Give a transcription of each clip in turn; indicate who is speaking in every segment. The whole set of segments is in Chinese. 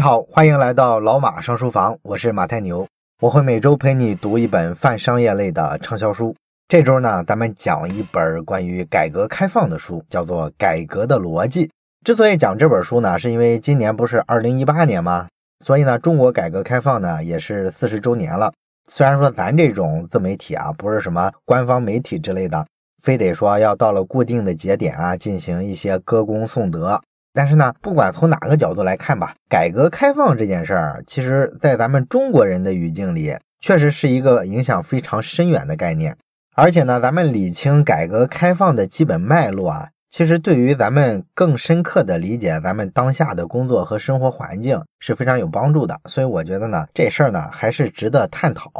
Speaker 1: 好，欢迎来到老马上书房，我是马太牛，我会每周陪你读一本泛商业类的畅销书。这周呢，咱们讲一本关于改革开放的书，叫做《改革的逻辑》。之所以讲这本书呢，是因为今年不是二零一八年吗？所以呢，中国改革开放呢也是四十周年了。虽然说咱这种自媒体啊，不是什么官方媒体之类的，非得说要到了固定的节点啊，进行一些歌功颂德。但是呢，不管从哪个角度来看吧，改革开放这件事儿，其实在咱们中国人的语境里，确实是一个影响非常深远的概念。而且呢，咱们理清改革开放的基本脉络啊，其实对于咱们更深刻的理解咱们当下的工作和生活环境是非常有帮助的。所以我觉得呢，这事儿呢还是值得探讨。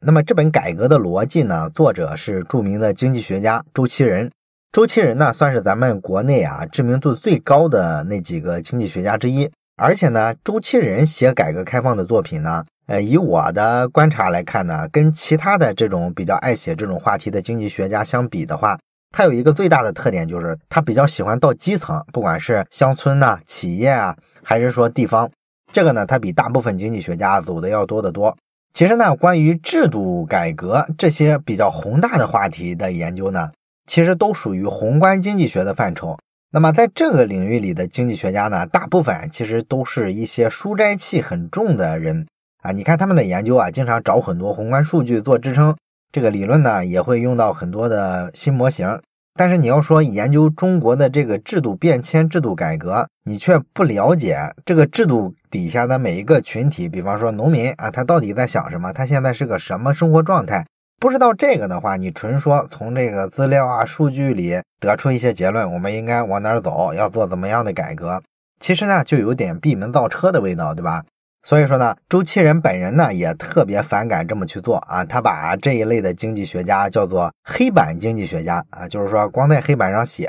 Speaker 1: 那么这本改革的逻辑呢，作者是著名的经济学家周其仁。周其仁呢，算是咱们国内啊知名度最高的那几个经济学家之一。而且呢，周其仁写改革开放的作品呢，呃，以我的观察来看呢，跟其他的这种比较爱写这种话题的经济学家相比的话，他有一个最大的特点，就是他比较喜欢到基层，不管是乡村呐、企业啊，还是说地方，这个呢，他比大部分经济学家走的要多得多。其实呢，关于制度改革这些比较宏大的话题的研究呢。其实都属于宏观经济学的范畴。那么在这个领域里的经济学家呢，大部分其实都是一些书斋气很重的人啊。你看他们的研究啊，经常找很多宏观数据做支撑，这个理论呢也会用到很多的新模型。但是你要说研究中国的这个制度变迁、制度改革，你却不了解这个制度底下的每一个群体，比方说农民啊，他到底在想什么？他现在是个什么生活状态？不知道这个的话，你纯说从这个资料啊、数据里得出一些结论，我们应该往哪儿走，要做怎么样的改革，其实呢就有点闭门造车的味道，对吧？所以说呢，周其仁本人呢也特别反感这么去做啊，他把这一类的经济学家叫做黑板经济学家啊，就是说光在黑板上写，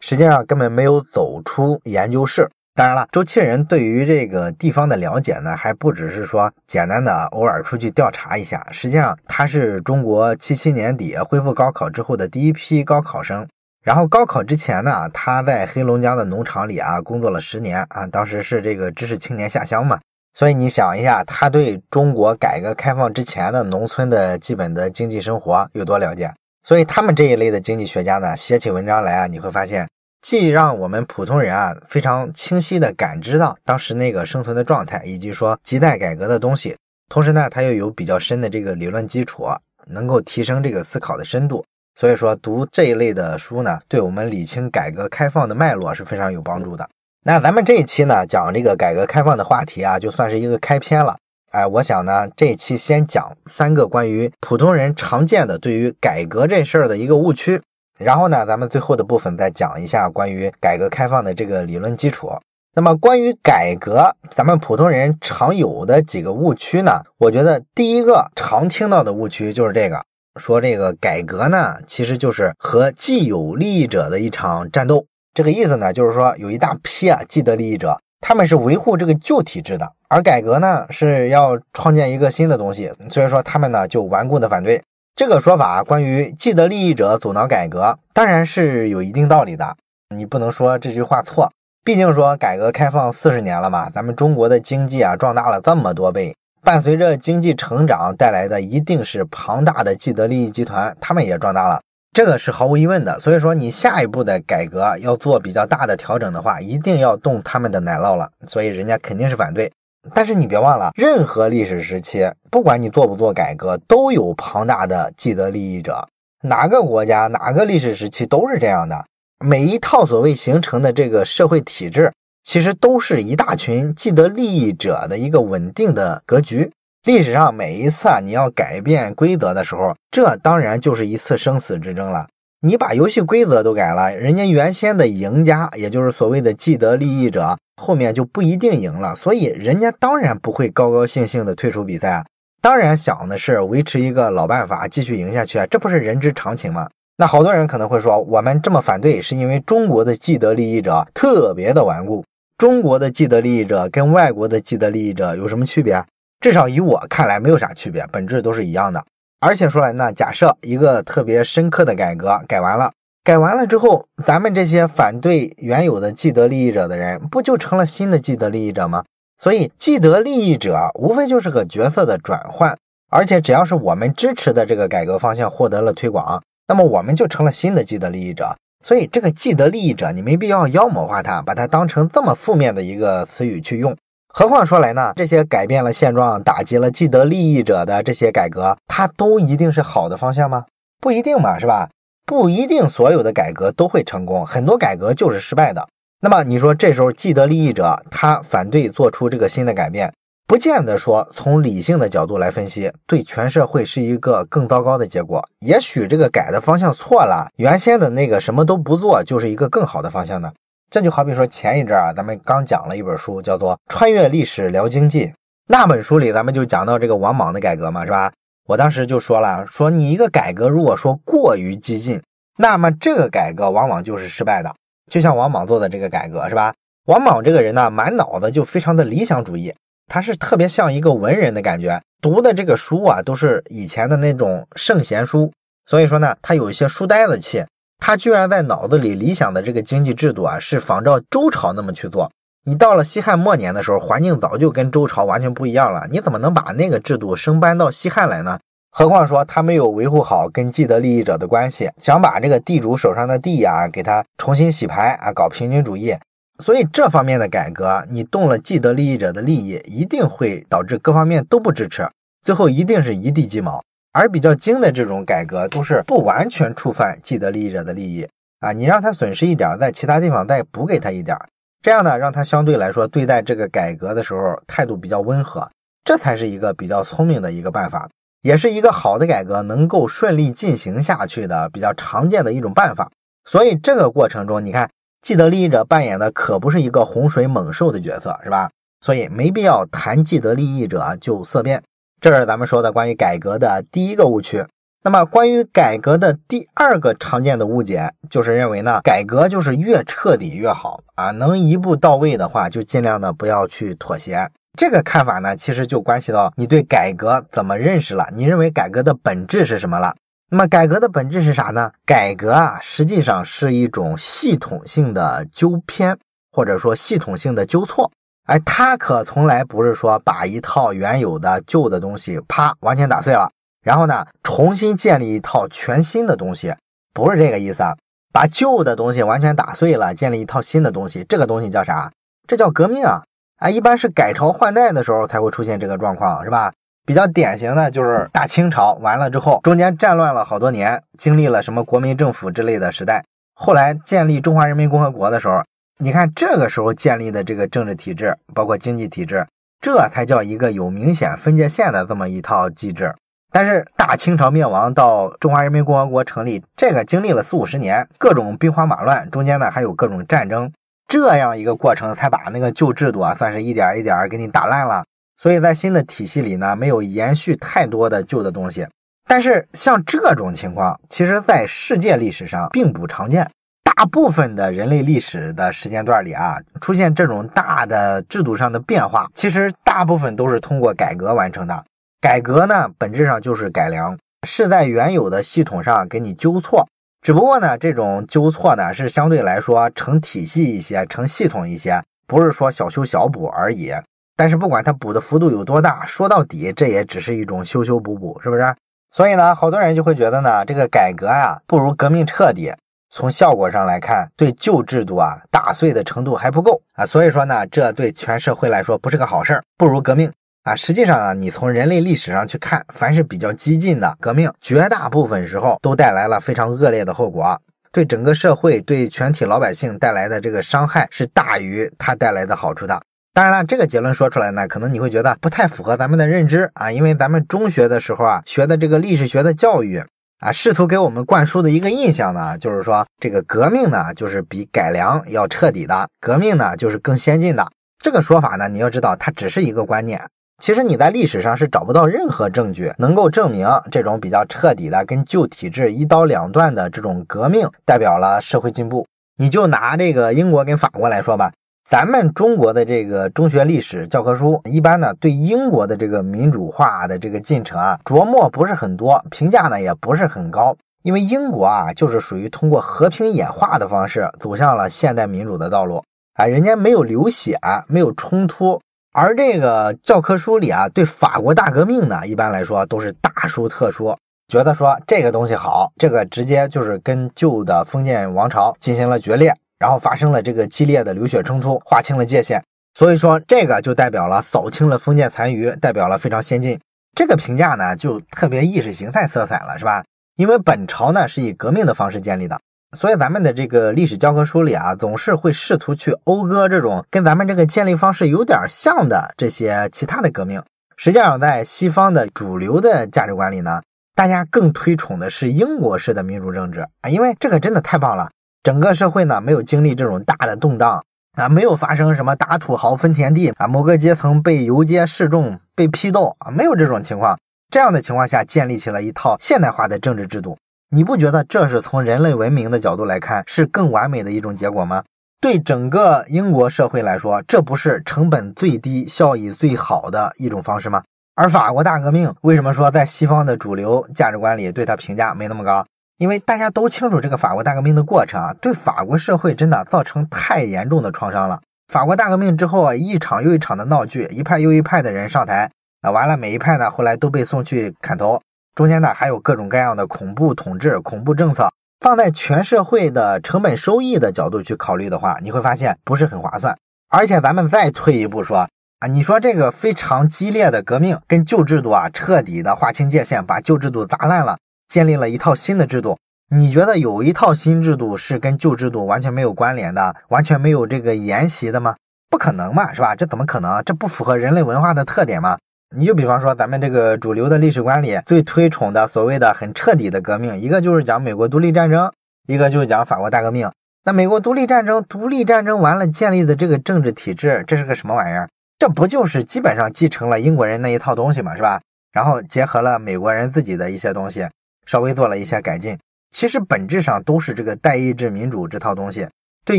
Speaker 1: 实际上根本没有走出研究室。当然了，周其仁对于这个地方的了解呢，还不只是说简单的偶尔出去调查一下。实际上，他是中国七七年底恢复高考之后的第一批高考生。然后高考之前呢，他在黑龙江的农场里啊工作了十年啊，当时是这个知识青年下乡嘛。所以你想一下，他对中国改革开放之前的农村的基本的经济生活有多了解？所以他们这一类的经济学家呢，写起文章来啊，你会发现。既让我们普通人啊非常清晰地感知到当时那个生存的状态，以及说亟待改革的东西，同时呢，它又有比较深的这个理论基础，能够提升这个思考的深度。所以说，读这一类的书呢，对我们理清改革开放的脉络是非常有帮助的。那咱们这一期呢，讲这个改革开放的话题啊，就算是一个开篇了。哎，我想呢，这一期先讲三个关于普通人常见的对于改革这事儿的一个误区。然后呢，咱们最后的部分再讲一下关于改革开放的这个理论基础。那么关于改革，咱们普通人常有的几个误区呢？我觉得第一个常听到的误区就是这个，说这个改革呢，其实就是和既有利益者的一场战斗。这个意思呢，就是说有一大批啊既得利益者，他们是维护这个旧体制的，而改革呢是要创建一个新的东西，所以说他们呢就顽固的反对。这个说法关于既得利益者阻挠改革，当然是有一定道理的。你不能说这句话错，毕竟说改革开放四十年了嘛，咱们中国的经济啊壮大了这么多倍，伴随着经济成长带来的一定是庞大的既得利益集团，他们也壮大了，这个是毫无疑问的。所以说你下一步的改革要做比较大的调整的话，一定要动他们的奶酪了，所以人家肯定是反对。但是你别忘了，任何历史时期，不管你做不做改革，都有庞大的既得利益者。哪个国家、哪个历史时期都是这样的。每一套所谓形成的这个社会体制，其实都是一大群既得利益者的一个稳定的格局。历史上每一次啊，你要改变规则的时候，这当然就是一次生死之争了。你把游戏规则都改了，人家原先的赢家，也就是所谓的既得利益者，后面就不一定赢了，所以人家当然不会高高兴兴的退出比赛，当然想的是维持一个老办法，继续赢下去啊，这不是人之常情吗？那好多人可能会说，我们这么反对，是因为中国的既得利益者特别的顽固。中国的既得利益者跟外国的既得利益者有什么区别？至少以我看来，没有啥区别，本质都是一样的。而且说来呢，假设一个特别深刻的改革改完了，改完了之后，咱们这些反对原有的既得利益者的人，不就成了新的既得利益者吗？所以既得利益者无非就是个角色的转换，而且只要是我们支持的这个改革方向获得了推广，那么我们就成了新的既得利益者。所以这个既得利益者，你没必要妖魔化它，把它当成这么负面的一个词语去用。何况说来呢，这些改变了现状、打击了既得利益者的这些改革，它都一定是好的方向吗？不一定嘛，是吧？不一定所有的改革都会成功，很多改革就是失败的。那么你说这时候既得利益者他反对做出这个新的改变？不见得说从理性的角度来分析，对全社会是一个更糟糕的结果。也许这个改的方向错了，原先的那个什么都不做就是一个更好的方向呢。这就好比说前一阵啊，咱们刚讲了一本书，叫做《穿越历史聊经济》。那本书里咱们就讲到这个王莽的改革嘛，是吧？我当时就说了，说你一个改革如果说过于激进，那么这个改革往往就是失败的。就像王莽做的这个改革，是吧？王莽这个人呢，满脑子就非常的理想主义。他是特别像一个文人的感觉，读的这个书啊，都是以前的那种圣贤书，所以说呢，他有一些书呆子气。他居然在脑子里理想的这个经济制度啊，是仿照周朝那么去做。你到了西汉末年的时候，环境早就跟周朝完全不一样了，你怎么能把那个制度生搬到西汉来呢？何况说他没有维护好跟既得利益者的关系，想把这个地主手上的地啊，给他重新洗牌啊，搞平均主义。所以这方面的改革，你动了既得利益者的利益，一定会导致各方面都不支持，最后一定是一地鸡毛。而比较精的这种改革，都是不完全触犯既得利益者的利益啊，你让他损失一点，在其他地方再补给他一点，这样呢，让他相对来说对待这个改革的时候态度比较温和，这才是一个比较聪明的一个办法，也是一个好的改革能够顺利进行下去的比较常见的一种办法。所以这个过程中，你看。既得利益者扮演的可不是一个洪水猛兽的角色，是吧？所以没必要谈既得利益者就色变。这是咱们说的关于改革的第一个误区。那么关于改革的第二个常见的误解，就是认为呢，改革就是越彻底越好啊，能一步到位的话，就尽量的不要去妥协。这个看法呢，其实就关系到你对改革怎么认识了，你认为改革的本质是什么了。那么改革的本质是啥呢？改革啊，实际上是一种系统性的纠偏，或者说系统性的纠错。哎，它可从来不是说把一套原有的旧的东西啪完全打碎了，然后呢重新建立一套全新的东西，不是这个意思啊。把旧的东西完全打碎了，建立一套新的东西，这个东西叫啥？这叫革命啊！啊，一般是改朝换代的时候才会出现这个状况，是吧？比较典型的就是大清朝完了之后，中间战乱了好多年，经历了什么国民政府之类的时代。后来建立中华人民共和国的时候，你看这个时候建立的这个政治体制，包括经济体制，这才叫一个有明显分界线的这么一套机制。但是大清朝灭亡到中华人民共和国成立，这个经历了四五十年，各种兵荒马乱，中间呢还有各种战争，这样一个过程才把那个旧制度啊，算是一点一点给你打烂了。所以在新的体系里呢，没有延续太多的旧的东西。但是像这种情况，其实在世界历史上并不常见。大部分的人类历史的时间段里啊，出现这种大的制度上的变化，其实大部分都是通过改革完成的。改革呢，本质上就是改良，是在原有的系统上给你纠错。只不过呢，这种纠错呢，是相对来说成体系一些，成系统一些，不是说小修小补而已。但是不管它补的幅度有多大，说到底这也只是一种修修补补，是不是？所以呢，好多人就会觉得呢，这个改革呀不如革命彻底。从效果上来看，对旧制度啊打碎的程度还不够啊。所以说呢，这对全社会来说不是个好事儿，不如革命啊。实际上呢，你从人类历史上去看，凡是比较激进的革命，绝大部分时候都带来了非常恶劣的后果，对整个社会、对全体老百姓带来的这个伤害是大于它带来的好处的。当然了，这个结论说出来呢，可能你会觉得不太符合咱们的认知啊，因为咱们中学的时候啊学的这个历史学的教育啊，试图给我们灌输的一个印象呢，就是说这个革命呢就是比改良要彻底的，革命呢就是更先进的。这个说法呢，你要知道它只是一个观念，其实你在历史上是找不到任何证据能够证明这种比较彻底的跟旧体制一刀两断的这种革命代表了社会进步。你就拿这个英国跟法国来说吧。咱们中国的这个中学历史教科书，一般呢对英国的这个民主化的这个进程啊琢磨不是很多，评价呢也不是很高。因为英国啊就是属于通过和平演化的方式走向了现代民主的道路啊，人家没有流血，没有冲突，而这个教科书里啊，对法国大革命呢，一般来说都是大书特书，觉得说这个东西好，这个直接就是跟旧的封建王朝进行了决裂，然后发生了这个激烈的流血冲突，划清了界限。所以说这个就代表了扫清了封建残余，代表了非常先进。这个评价呢，就特别意识形态色彩了，是吧？因为本朝呢是以革命的方式建立的。所以咱们的这个历史教科书里啊，总是会试图去讴歌这种跟咱们这个建立方式有点像的这些其他的革命。实际上，在西方的主流的价值观里呢，大家更推崇的是英国式的民主政治啊，因为这个真的太棒了。整个社会呢没有经历这种大的动荡啊，没有发生什么打土豪分田地啊，某个阶层被游街示众、被批斗啊，没有这种情况。这样的情况下，建立起了一套现代化的政治制度。你不觉得这是从人类文明的角度来看是更完美的一种结果吗？对整个英国社会来说，这不是成本最低、效益最好的一种方式吗？而法国大革命为什么说在西方的主流价值观里对它评价没那么高？因为大家都清楚这个法国大革命的过程啊，对法国社会真的造成太严重的创伤了。法国大革命之后啊，一场又一场的闹剧，一派又一派的人上台啊，完了每一派呢后来都被送去砍头。中间呢还有各种各样的恐怖统治、恐怖政策，放在全社会的成本收益的角度去考虑的话，你会发现不是很划算。而且咱们再退一步说啊，你说这个非常激烈的革命跟旧制度啊彻底的划清界限，把旧制度砸烂了，建立了一套新的制度。你觉得有一套新制度是跟旧制度完全没有关联的，完全没有这个沿袭的吗？不可能嘛，是吧？这怎么可能？这不符合人类文化的特点吗？你就比方说，咱们这个主流的历史观里最推崇的所谓的很彻底的革命，一个就是讲美国独立战争，一个就是讲法国大革命。那美国独立战争，独立战争完了建立的这个政治体制，这是个什么玩意儿？这不就是基本上继承了英国人那一套东西嘛，是吧？然后结合了美国人自己的一些东西，稍微做了一些改进，其实本质上都是这个代议制民主这套东西。对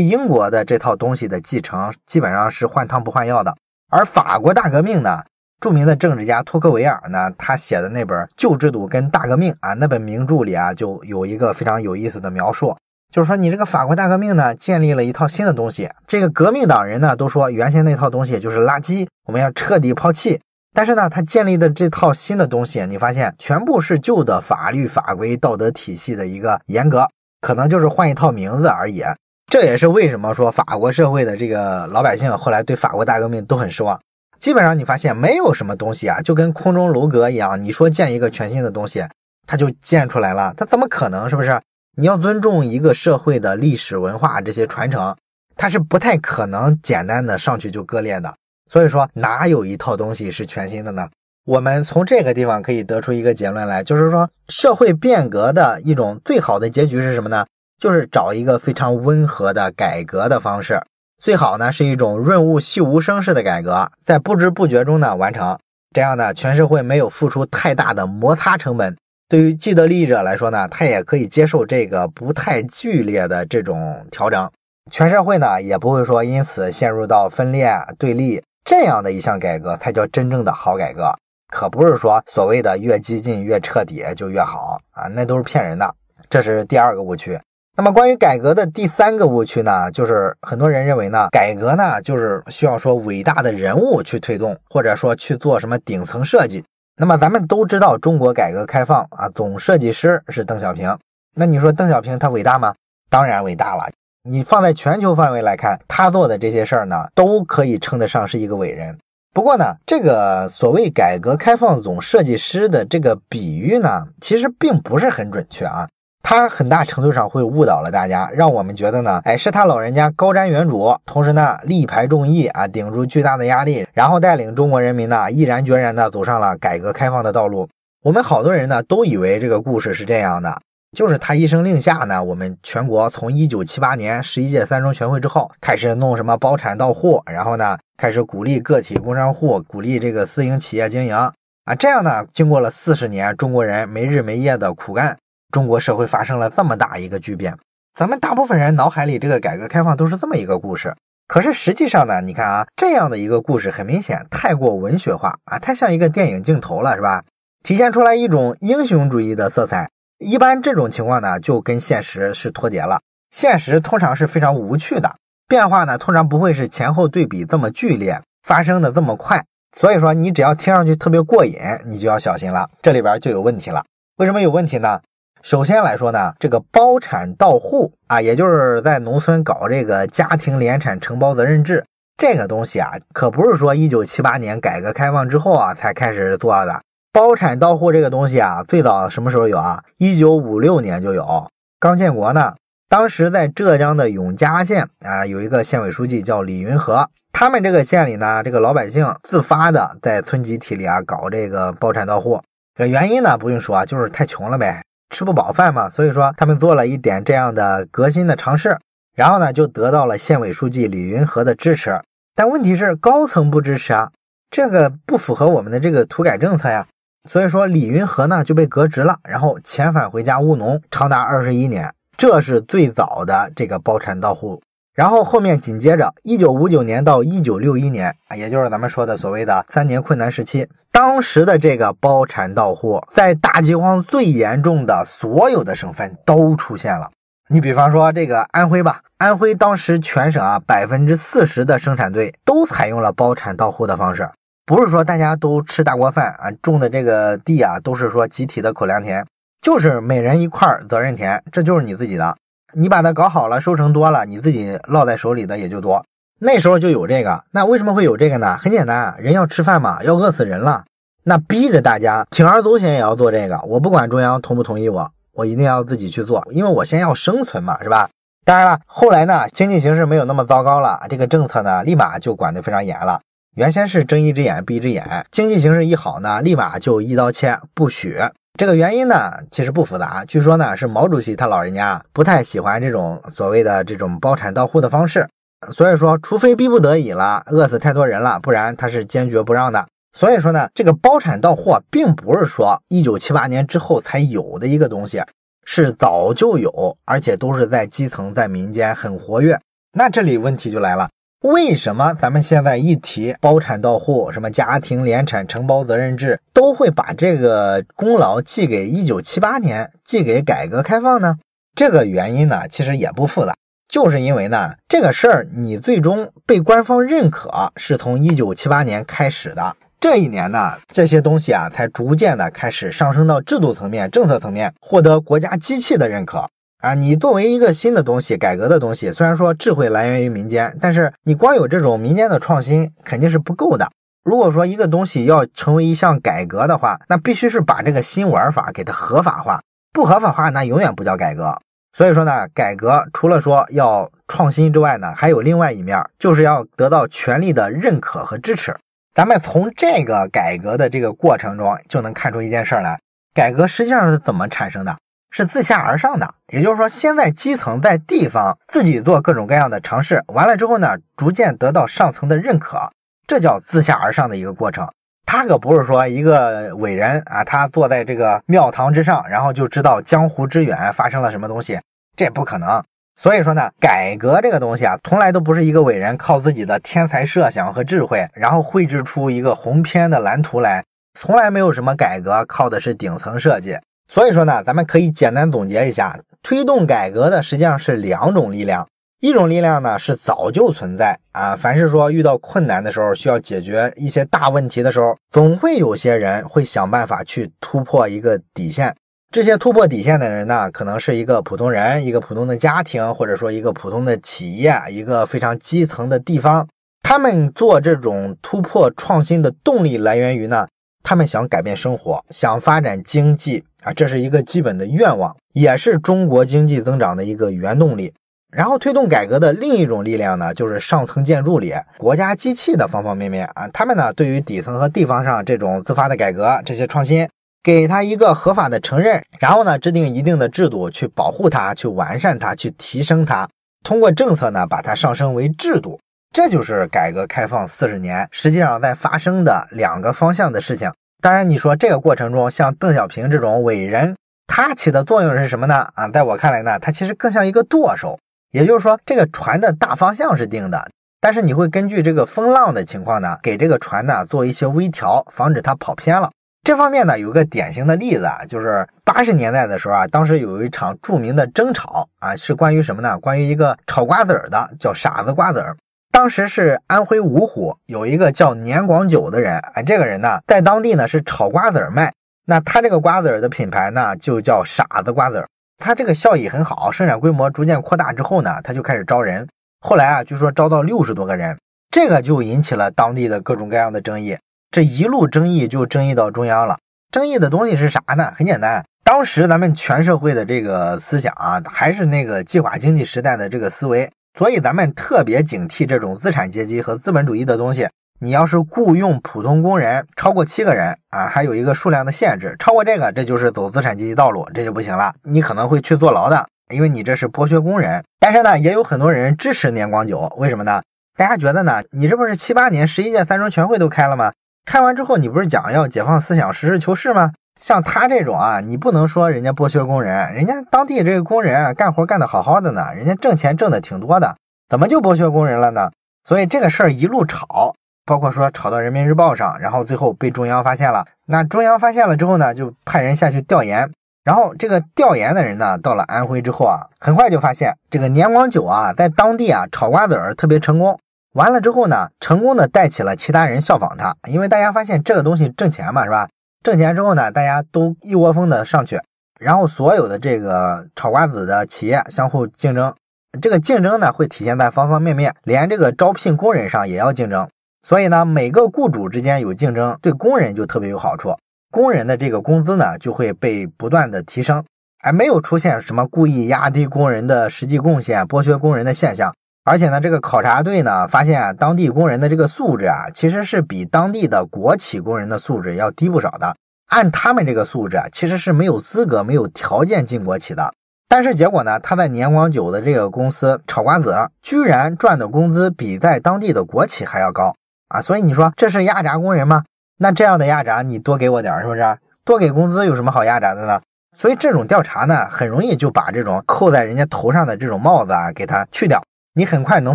Speaker 1: 英国的这套东西的继承，基本上是换汤不换药的。而法国大革命呢？著名的政治家托克维尔呢，他写的那本《旧制度跟大革命》啊，那本名著里啊，就有一个非常有意思的描述，就是说你这个法国大革命呢，建立了一套新的东西。这个革命党人呢，都说原先那套东西就是垃圾，我们要彻底抛弃。但是呢，他建立的这套新的东西，你发现全部是旧的法律法规、道德体系的一个严格，可能就是换一套名字而已。这也是为什么说法国社会的这个老百姓后来对法国大革命都很失望。基本上你发现没有什么东西啊，就跟空中楼阁一样，你说建一个全新的东西，它就建出来了，它怎么可能？是不是？你要尊重一个社会的历史文化这些传承，它是不太可能简单的上去就割裂的。所以说，哪有一套东西是全新的呢？我们从这个地方可以得出一个结论来，就是说，社会变革的一种最好的结局是什么呢？就是找一个非常温和的改革的方式。最好呢是一种润物细无声式的改革，在不知不觉中呢完成，这样呢全社会没有付出太大的摩擦成本。对于既得利益者来说呢，他也可以接受这个不太剧烈的这种调整，全社会呢也不会说因此陷入到分裂对立。这样的一项改革才叫真正的好改革，可不是说所谓的越激进越彻底就越好啊，那都是骗人的。这是第二个误区。那么，关于改革的第三个误区呢，就是很多人认为呢，改革呢就是需要说伟大的人物去推动，或者说去做什么顶层设计。那么咱们都知道，中国改革开放啊，总设计师是邓小平。那你说邓小平他伟大吗？当然伟大了。你放在全球范围来看，他做的这些事儿呢，都可以称得上是一个伟人。不过呢，这个所谓改革开放总设计师的这个比喻呢，其实并不是很准确啊。他很大程度上会误导了大家，让我们觉得呢，哎，是他老人家高瞻远瞩，同时呢，力排众议啊，顶住巨大的压力，然后带领中国人民呢，毅然决然的走上了改革开放的道路。我们好多人呢，都以为这个故事是这样的，就是他一声令下呢，我们全国从一九七八年十一届三中全会之后，开始弄什么包产到户，然后呢，开始鼓励个体工商户，鼓励这个私营企业经营啊，这样呢，经过了四十年，中国人没日没夜的苦干。中国社会发生了这么大一个巨变，咱们大部分人脑海里这个改革开放都是这么一个故事。可是实际上呢，你看啊，这样的一个故事很明显太过文学化啊，太像一个电影镜头了，是吧？体现出来一种英雄主义的色彩。一般这种情况呢，就跟现实是脱节了。现实通常是非常无趣的，变化呢通常不会是前后对比这么剧烈。发生的这么快。所以说，你只要听上去特别过瘾，你就要小心了，这里边就有问题了。为什么有问题呢？首先来说呢，这个包产到户啊，也就是在农村搞这个家庭联产承包责任制，这个东西啊，可不是说一九七八年改革开放之后啊才开始做的。包产到户这个东西啊，最早什么时候有啊？一九五六年就有，刚建国呢。当时在浙江的永嘉县啊，有一个县委书记叫李云和，他们这个县里呢，这个老百姓自发的在村集体里啊搞这个包产到户。这原因呢，不用说，就是太穷了呗。吃不饱饭嘛，所以说他们做了一点这样的革新的尝试，然后呢就得到了县委书记李云和的支持。但问题是高层不支持啊，这个不符合我们的这个土改政策呀。所以说李云和呢就被革职了，然后遣返回家务农长达二十一年。这是最早的这个包产到户。然后后面紧接着一九五九年到一九六一年啊，也就是咱们说的所谓的三年困难时期。当时的这个包产到户，在大饥荒最严重的所有的省份都出现了。你比方说这个安徽吧，安徽当时全省啊百分之四十的生产队都采用了包产到户的方式，不是说大家都吃大锅饭啊，种的这个地啊都是说集体的口粮田，就是每人一块责任田，这就是你自己的，你把它搞好了，收成多了，你自己落在手里的也就多。那时候就有这个，那为什么会有这个呢？很简单啊，人要吃饭嘛，要饿死人了，那逼着大家铤而走险也要做这个。我不管中央同不同意我，我一定要自己去做，因为我先要生存嘛，是吧？当然了，后来呢，经济形势没有那么糟糕了，这个政策呢，立马就管得非常严了。原先是睁一只眼闭一只眼，经济形势一好呢，立马就一刀切，不许。这个原因呢，其实不复杂，据说呢，是毛主席他老人家不太喜欢这种所谓的这种包产到户的方式。所以说，除非逼不得已了，饿死太多人了，不然他是坚决不让的。所以说呢，这个包产到户并不是说一九七八年之后才有的一个东西，是早就有，而且都是在基层、在民间很活跃。那这里问题就来了，为什么咱们现在一提包产到户，什么家庭联产承包责任制，都会把这个功劳记给一九七八年，记给改革开放呢？这个原因呢，其实也不复杂。就是因为呢，这个事儿你最终被官方认可，是从一九七八年开始的。这一年呢，这些东西啊，才逐渐的开始上升到制度层面、政策层面，获得国家机器的认可啊。你作为一个新的东西、改革的东西，虽然说智慧来源于民间，但是你光有这种民间的创新肯定是不够的。如果说一个东西要成为一项改革的话，那必须是把这个新玩法给它合法化，不合法化那永远不叫改革。所以说呢，改革除了说要创新之外呢，还有另外一面，就是要得到权力的认可和支持。咱们从这个改革的这个过程中就能看出一件事来：改革实际上是怎么产生的？是自下而上的。也就是说，先在基层在地方自己做各种各样的尝试，完了之后呢，逐渐得到上层的认可，这叫自下而上的一个过程。他可不是说一个伟人啊，他坐在这个庙堂之上，然后就知道江湖之远发生了什么东西，这不可能。所以说呢，改革这个东西啊，从来都不是一个伟人靠自己的天才设想和智慧，然后绘制出一个鸿篇的蓝图来，从来没有什么改革靠的是顶层设计。所以说呢，咱们可以简单总结一下，推动改革的实际上是两种力量。一种力量呢是早就存在啊，凡是说遇到困难的时候，需要解决一些大问题的时候，总会有些人会想办法去突破一个底线。这些突破底线的人呢，可能是一个普通人、一个普通的家庭，或者说一个普通的企业、一个非常基层的地方。他们做这种突破创新的动力来源于呢，他们想改变生活，想发展经济啊，这是一个基本的愿望，也是中国经济增长的一个原动力。然后推动改革的另一种力量呢，就是上层建筑里国家机器的方方面面啊，他们呢对于底层和地方上这种自发的改革、这些创新，给他一个合法的承认，然后呢制定一定的制度去保护它、去完善它、去提升它，通过政策呢把它上升为制度，这就是改革开放四十年实际上在发生的两个方向的事情。当然，你说这个过程中，像邓小平这种伟人，他起的作用是什么呢？啊，在我看来呢，他其实更像一个舵手。也就是说，这个船的大方向是定的，但是你会根据这个风浪的情况呢，给这个船呢做一些微调，防止它跑偏了。这方面呢，有个典型的例子啊，就是八十年代的时候啊，当时有一场著名的争吵啊，是关于什么呢？关于一个炒瓜子儿的，叫傻子瓜子儿。当时是安徽芜湖有一个叫年广久的人，哎，这个人呢在当地呢是炒瓜子儿卖。那他这个瓜子儿的品牌呢就叫傻子瓜子儿。他这个效益很好，生产规模逐渐扩大之后呢，他就开始招人。后来啊，据说招到六十多个人，这个就引起了当地的各种各样的争议。这一路争议就争议到中央了。争议的东西是啥呢？很简单，当时咱们全社会的这个思想啊，还是那个计划经济时代的这个思维。所以咱们特别警惕这种资产阶级和资本主义的东西。你要是雇佣普通工人超过七个人啊，还有一个数量的限制，超过这个，这就是走资产阶级道路，这就不行了，你可能会去坐牢的，因为你这是剥削工人。但是呢，也有很多人支持年广久，为什么呢？大家觉得呢？你这不是七八年十一届三中全会都开了吗？开完之后，你不是讲要解放思想、实事求是吗？像他这种啊，你不能说人家剥削工人，人家当地这个工人啊干活干得好好的呢，人家挣钱挣的挺多的，怎么就剥削工人了呢？所以这个事儿一路吵，包括说吵到人民日报上，然后最后被中央发现了。那中央发现了之后呢，就派人下去调研。然后这个调研的人呢，到了安徽之后啊，很快就发现这个年广久啊，在当地啊炒瓜子儿特别成功。完了之后呢，成功的带起了其他人效仿他，因为大家发现这个东西挣钱嘛，是吧？挣钱之后呢，大家都一窝蜂的上去，然后所有的这个炒瓜子的企业相互竞争，这个竞争呢会体现在方方面面，连这个招聘工人上也要竞争。所以呢，每个雇主之间有竞争，对工人就特别有好处，工人的这个工资呢就会被不断的提升，还没有出现什么故意压低工人的实际贡献、剥削工人的现象。而且呢，这个考察队呢发现啊，当地工人的这个素质啊，其实是比当地的国企工人的素质要低不少的。按他们这个素质啊，其实是没有资格、没有条件进国企的。但是结果呢，他在年广久的这个公司炒瓜子，居然赚的工资比在当地的国企还要高啊！所以你说这是压榨工人吗？那这样的压榨，你多给我点是不是？多给工资有什么好压榨的呢？所以这种调查呢，很容易就把这种扣在人家头上的这种帽子啊，给它去掉。你很快能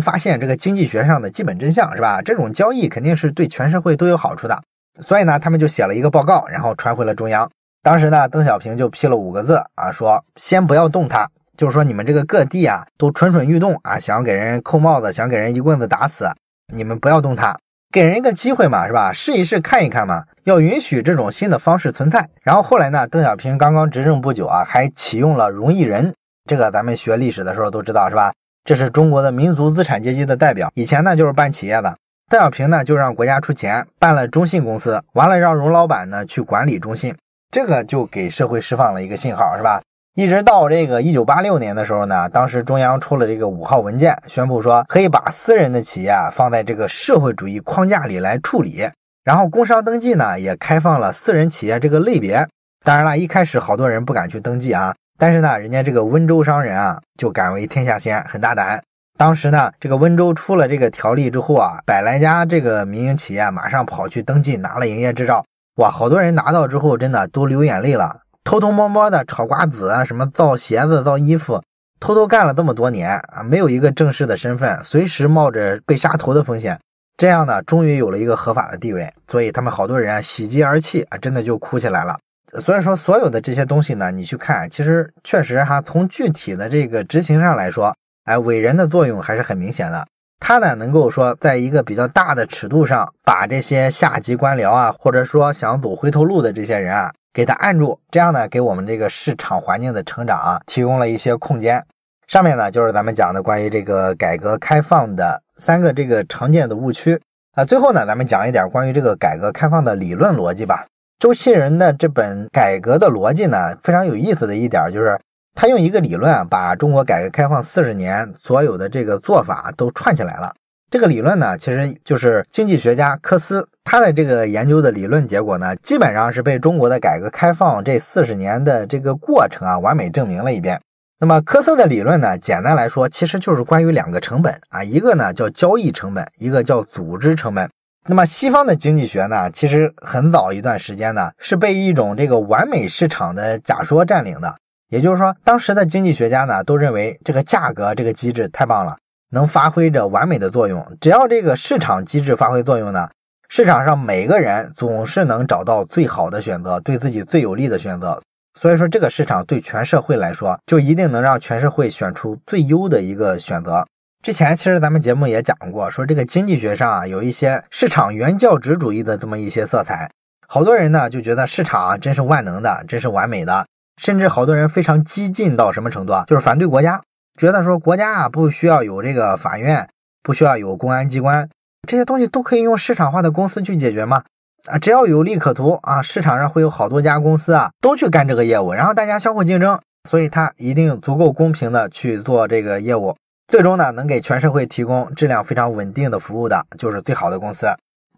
Speaker 1: 发现这个经济学上的基本真相，是吧？这种交易肯定是对全社会都有好处的，所以呢，他们就写了一个报告，然后传回了中央。当时呢，邓小平就批了五个字啊，说先不要动他，就是说你们这个各地啊都蠢蠢欲动啊，想给人扣帽子，想给人一棍子打死，你们不要动他，给人一个机会嘛，是吧？试一试看一看嘛，要允许这种新的方式存在。然后后来呢，邓小平刚刚执政不久啊，还启用了荣毅仁，这个咱们学历史的时候都知道，是吧？这是中国的民族资产阶级的代表，以前呢就是办企业的。邓小平呢就让国家出钱办了中信公司，完了让荣老板呢去管理中信，这个就给社会释放了一个信号，是吧？一直到这个一九八六年的时候呢，当时中央出了这个五号文件，宣布说可以把私人的企业啊放在这个社会主义框架里来处理，然后工商登记呢也开放了私人企业这个类别。当然了，一开始好多人不敢去登记啊。但是呢，人家这个温州商人啊，就敢为天下先，很大胆。当时呢，这个温州出了这个条例之后啊，百来家这个民营企业马上跑去登记，拿了营业执照。哇，好多人拿到之后，真的都流眼泪了。偷偷摸摸的炒瓜子啊，什么造鞋子、造衣服，偷偷干了这么多年啊，没有一个正式的身份，随时冒着被杀头的风险。这样呢，终于有了一个合法的地位，所以他们好多人啊，喜极而泣啊，真的就哭起来了。所以说，所有的这些东西呢，你去看，其实确实哈，从具体的这个执行上来说，哎，伟人的作用还是很明显的。他呢，能够说在一个比较大的尺度上，把这些下级官僚啊，或者说想走回头路的这些人啊，给他按住，这样呢，给我们这个市场环境的成长啊，提供了一些空间。上面呢，就是咱们讲的关于这个改革开放的三个这个常见的误区啊。最后呢，咱们讲一点关于这个改革开放的理论逻辑吧。周其仁的这本改革的逻辑呢，非常有意思的一点就是，他用一个理论把中国改革开放四十年所有的这个做法都串起来了。这个理论呢，其实就是经济学家科斯他的这个研究的理论结果呢，基本上是被中国的改革开放这四十年的这个过程啊完美证明了一遍。那么科斯的理论呢，简单来说，其实就是关于两个成本啊，一个呢叫交易成本，一个叫组织成本。那么西方的经济学呢，其实很早一段时间呢，是被一种这个完美市场的假说占领的。也就是说，当时的经济学家呢，都认为这个价格这个机制太棒了，能发挥着完美的作用。只要这个市场机制发挥作用呢，市场上每个人总是能找到最好的选择，对自己最有利的选择。所以说，这个市场对全社会来说，就一定能让全社会选出最优的一个选择。之前其实咱们节目也讲过，说这个经济学上啊有一些市场原教旨主义的这么一些色彩。好多人呢就觉得市场啊真是万能的，真是完美的，甚至好多人非常激进到什么程度啊？就是反对国家，觉得说国家啊不需要有这个法院，不需要有公安机关，这些东西都可以用市场化的公司去解决吗？啊，只要有利可图啊，市场上会有好多家公司啊都去干这个业务，然后大家相互竞争，所以它一定足够公平的去做这个业务。最终呢，能给全社会提供质量非常稳定的服务的，就是最好的公司。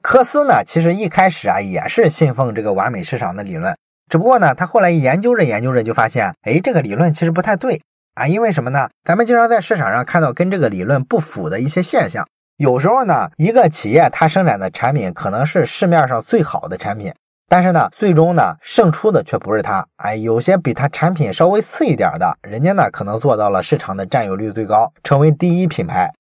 Speaker 1: 科斯呢，其实一开始啊，也是信奉这个完美市场的理论，只不过呢，他后来研究着研究着，就发现，哎，这个理论其实不太对啊。因为什么呢？咱们经常在市场上看到跟这个理论不符的一些现象。有时候呢，一个企业它生产的产品可能是市面上最好的产品。但是呢，最终呢，胜出的却不是他。哎，有些比他产品稍微次一点的，人家呢可能做到了市场的占有率最高，成为第一品牌。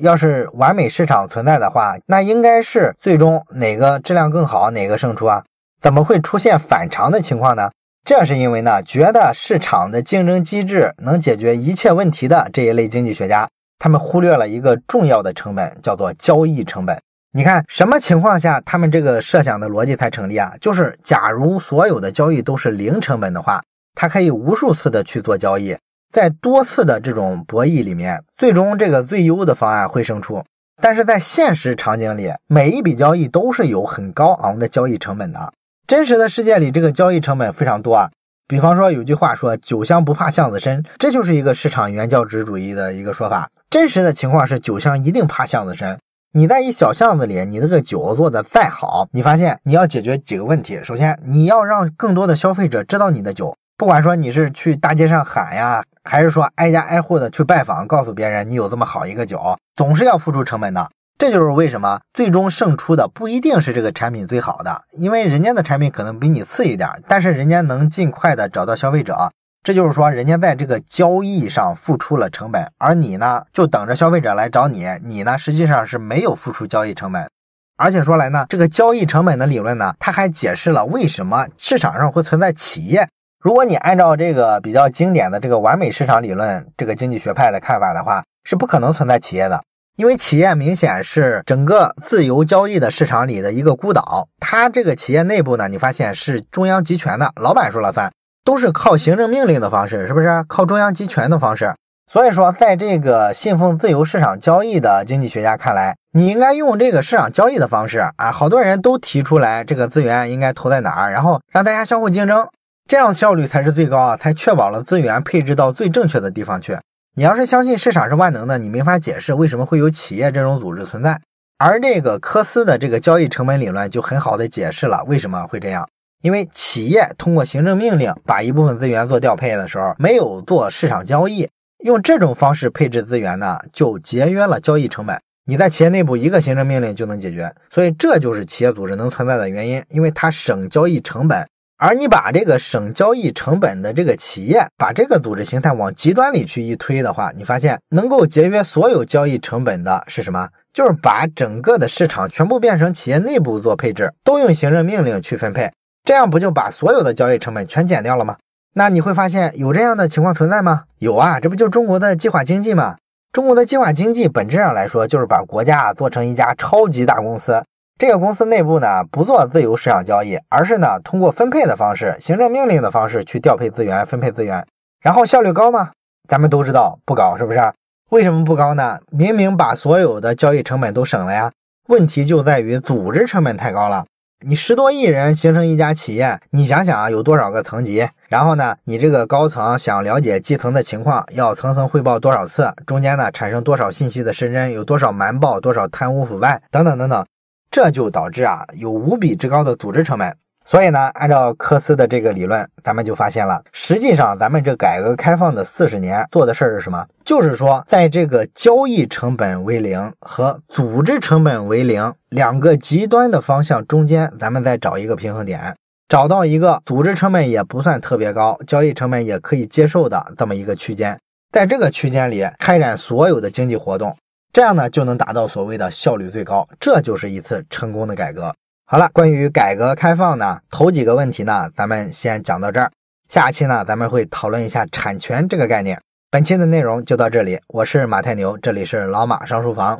Speaker 1: 要是完美市场存在的话，那应该是最终哪个质量更好，哪个胜出啊？怎么会出现反常的情况呢？这是因为呢，觉得市场的竞争机制能解决一切问题的这一类经济学家，他们忽略了一个重要的成本，叫做交易成本。你看什么情况下他们这个设想的逻辑才成立啊？就是假如所有的交易都是零成本的话，他可以无数次的去做交易，在多次的这种博弈里面，最终这个最优的方案会胜出。但是在现实场景里，每一笔交易都是有很高昂的交易成本的。真实的世界里，这个交易成本非常多啊。比方说有句话说“酒香不怕巷子深”，这就是一个市场原教旨主义的一个说法。真实的情况是，酒香一定怕巷子深。你在一小巷子里，你这个酒做的再好，你发现你要解决几个问题。首先，你要让更多的消费者知道你的酒，不管说你是去大街上喊呀，还是说挨家挨户的去拜访，告诉别人你有这么好一个酒，总是要付出成本的。这就是为什么最终胜出的不一定是这个产品最好的，因为人家的产品可能比你次一点，但是人家能尽快的找到消费者。这就是说，人家在这个交易上付出了成本，而你呢，就等着消费者来找你。你呢，实际上是没有付出交易成本。而且说来呢，这个交易成本的理论呢，它还解释了为什么市场上会存在企业。如果你按照这个比较经典的这个完美市场理论这个经济学派的看法的话，是不可能存在企业的，因为企业明显是整个自由交易的市场里的一个孤岛。它这个企业内部呢，你发现是中央集权的，老板说了算。都是靠行政命令的方式，是不是靠中央集权的方式？所以说，在这个信奉自由市场交易的经济学家看来，你应该用这个市场交易的方式啊。好多人都提出来，这个资源应该投在哪儿，然后让大家相互竞争，这样效率才是最高啊，才确保了资源配置到最正确的地方去。你要是相信市场是万能的，你没法解释为什么会有企业这种组织存在。而这个科斯的这个交易成本理论就很好的解释了为什么会这样。因为企业通过行政命令把一部分资源做调配的时候，没有做市场交易，用这种方式配置资源呢，就节约了交易成本。你在企业内部一个行政命令就能解决，所以这就是企业组织能存在的原因，因为它省交易成本。而你把这个省交易成本的这个企业，把这个组织形态往极端里去一推的话，你发现能够节约所有交易成本的是什么？就是把整个的市场全部变成企业内部做配置，都用行政命令去分配。这样不就把所有的交易成本全减掉了吗？那你会发现有这样的情况存在吗？有啊，这不就中国的计划经济吗？中国的计划经济本质上来说就是把国家做成一家超级大公司，这个公司内部呢不做自由市场交易，而是呢通过分配的方式、行政命令的方式去调配资源、分配资源，然后效率高吗？咱们都知道不高，是不是？为什么不高呢？明明把所有的交易成本都省了呀，问题就在于组织成本太高了。你十多亿人形成一家企业，你想想啊，有多少个层级？然后呢，你这个高层想了解基层的情况，要层层汇报多少次？中间呢，产生多少信息的失真？有多少瞒报？多少贪污腐败？等等等等，这就导致啊，有无比之高的组织成本。所以呢，按照科斯的这个理论，咱们就发现了，实际上咱们这改革开放的四十年做的事儿是什么？就是说，在这个交易成本为零和组织成本为零两个极端的方向中间，咱们再找一个平衡点，找到一个组织成本也不算特别高，交易成本也可以接受的这么一个区间，在这个区间里开展所有的经济活动，这样呢就能达到所谓的效率最高，这就是一次成功的改革。好了，关于改革开放呢，头几个问题呢，咱们先讲到这儿。下期呢，咱们会讨论一下产权这个概念。本期的内容就到这里，我是马太牛，这里是老马上书房。